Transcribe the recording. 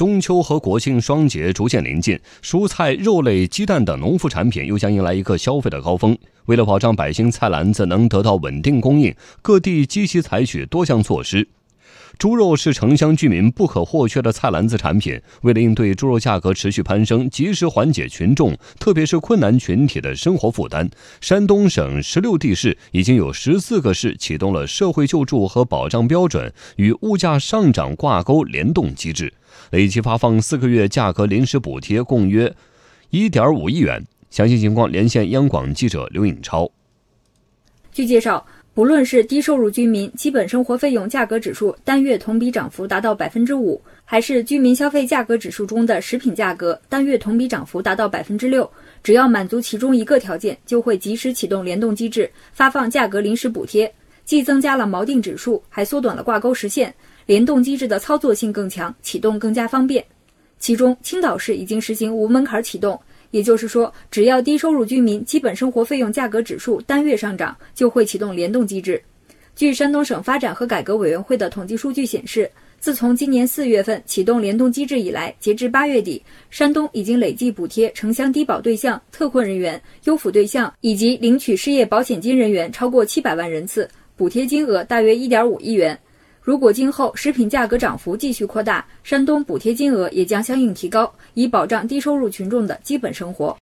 中秋和国庆双节逐渐临近，蔬菜、肉类、鸡蛋等农副产品又将迎来一个消费的高峰。为了保障百姓菜篮子能得到稳定供应，各地积极采取多项措施。猪肉是城乡居民不可或缺的菜篮子产品。为了应对猪肉价格持续攀升，及时缓解群众，特别是困难群体的生活负担，山东省十六地市已经有十四个市启动了社会救助和保障标准与物价上涨挂钩联动机制，累计发放四个月价格临时补贴，共约一点五亿元。详细情况连线央广记者刘颖超。据介绍。无论是低收入居民基本生活费用价格指数单月同比涨幅达到百分之五，还是居民消费价格指数中的食品价格单月同比涨幅达到百分之六，只要满足其中一个条件，就会及时启动联动机制，发放价格临时补贴。既增加了锚定指数，还缩短了挂钩时限，联动机制的操作性更强，启动更加方便。其中，青岛市已经实行无门槛启动。也就是说，只要低收入居民基本生活费用价格指数单月上涨，就会启动联动机制。据山东省发展和改革委员会的统计数据显示，自从今年四月份启动联动机制以来，截至八月底，山东已经累计补贴城乡低保对象、特困人员、优抚对象以及领取失业保险金人员超过七百万人次，补贴金额大约一点五亿元。如果今后食品价格涨幅继续扩大，山东补贴金额也将相应提高，以保障低收入群众的基本生活。